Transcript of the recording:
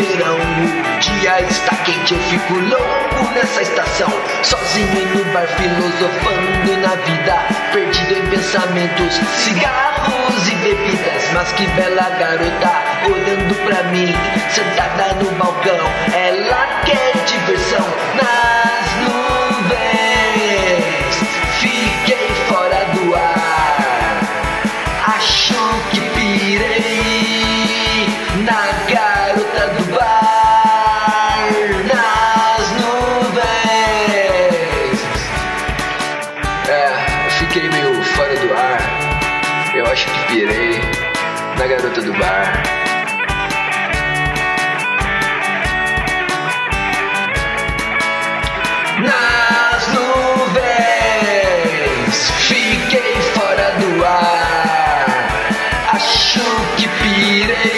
verão. O dia está quente, eu fico louco nessa estação. Sozinho no bar, filosofando na vida. Perdido em pensamentos, cigarros e bebidas. Mas que bela garota olhando pra mim, sentada no balcão. É, eu fiquei meio fora do ar. Eu acho que pirei na garota do bar. Nas nuvens, fiquei fora do ar. Acho que pirei.